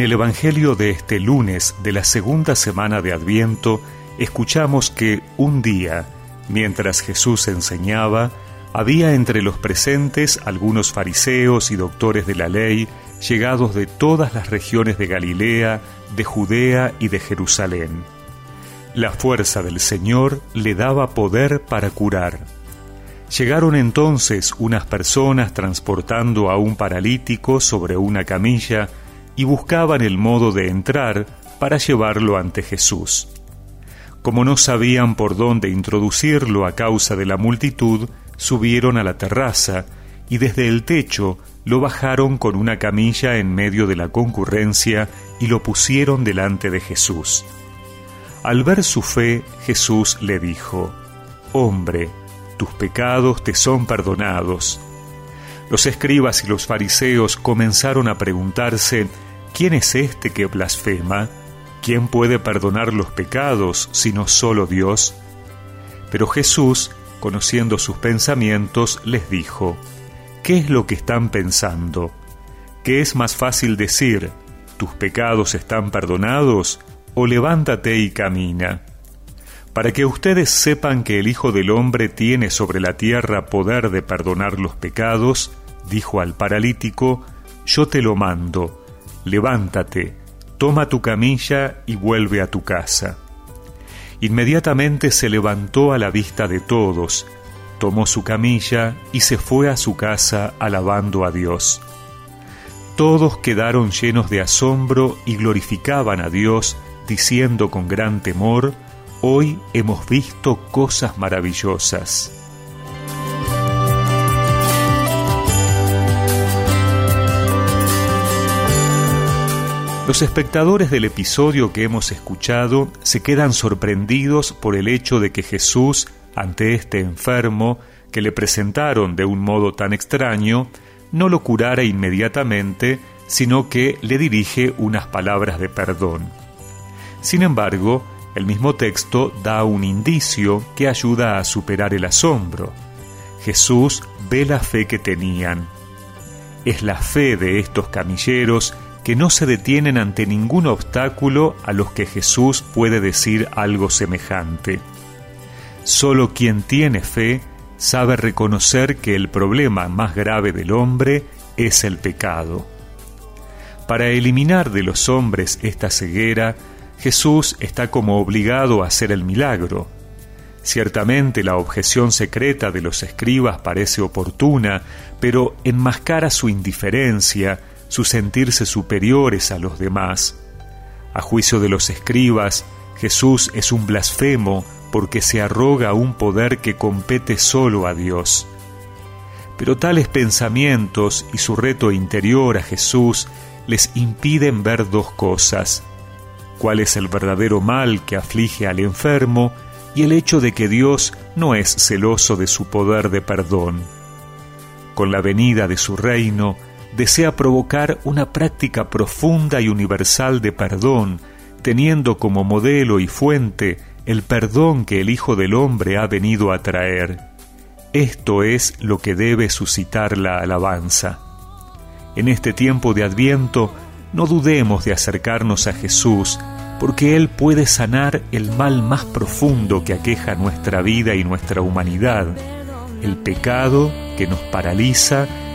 En el Evangelio de este lunes de la segunda semana de Adviento, escuchamos que un día, mientras Jesús enseñaba, había entre los presentes algunos fariseos y doctores de la ley, llegados de todas las regiones de Galilea, de Judea y de Jerusalén. La fuerza del Señor le daba poder para curar. Llegaron entonces unas personas transportando a un paralítico sobre una camilla, y buscaban el modo de entrar para llevarlo ante Jesús. Como no sabían por dónde introducirlo a causa de la multitud, subieron a la terraza y desde el techo lo bajaron con una camilla en medio de la concurrencia y lo pusieron delante de Jesús. Al ver su fe, Jesús le dijo, Hombre, tus pecados te son perdonados. Los escribas y los fariseos comenzaron a preguntarse ¿Quién es este que blasfema? ¿Quién puede perdonar los pecados sino solo Dios? Pero Jesús, conociendo sus pensamientos, les dijo, ¿qué es lo que están pensando? ¿Qué es más fácil decir, tus pecados están perdonados, o levántate y camina? Para que ustedes sepan que el Hijo del Hombre tiene sobre la tierra poder de perdonar los pecados, dijo al paralítico, yo te lo mando levántate, toma tu camilla y vuelve a tu casa. Inmediatamente se levantó a la vista de todos, tomó su camilla y se fue a su casa alabando a Dios. Todos quedaron llenos de asombro y glorificaban a Dios, diciendo con gran temor, Hoy hemos visto cosas maravillosas. Los espectadores del episodio que hemos escuchado se quedan sorprendidos por el hecho de que Jesús, ante este enfermo que le presentaron de un modo tan extraño, no lo curara inmediatamente, sino que le dirige unas palabras de perdón. Sin embargo, el mismo texto da un indicio que ayuda a superar el asombro. Jesús ve la fe que tenían. Es la fe de estos camilleros que no se detienen ante ningún obstáculo a los que Jesús puede decir algo semejante. Solo quien tiene fe sabe reconocer que el problema más grave del hombre es el pecado. Para eliminar de los hombres esta ceguera, Jesús está como obligado a hacer el milagro. Ciertamente la objeción secreta de los escribas parece oportuna, pero enmascara su indiferencia, su sentirse superiores a los demás. A juicio de los escribas, Jesús es un blasfemo porque se arroga un poder que compete solo a Dios. Pero tales pensamientos y su reto interior a Jesús les impiden ver dos cosas, cuál es el verdadero mal que aflige al enfermo y el hecho de que Dios no es celoso de su poder de perdón. Con la venida de su reino, desea provocar una práctica profunda y universal de perdón, teniendo como modelo y fuente el perdón que el Hijo del Hombre ha venido a traer. Esto es lo que debe suscitar la alabanza. En este tiempo de Adviento, no dudemos de acercarnos a Jesús, porque Él puede sanar el mal más profundo que aqueja nuestra vida y nuestra humanidad, el pecado que nos paraliza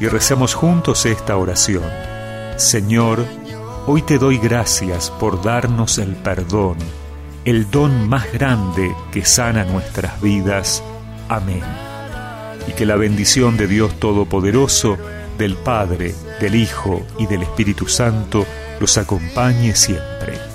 y recemos juntos esta oración. Señor, hoy te doy gracias por darnos el perdón, el don más grande que sana nuestras vidas. Amén. Y que la bendición de Dios Todopoderoso, del Padre, del Hijo y del Espíritu Santo los acompañe siempre.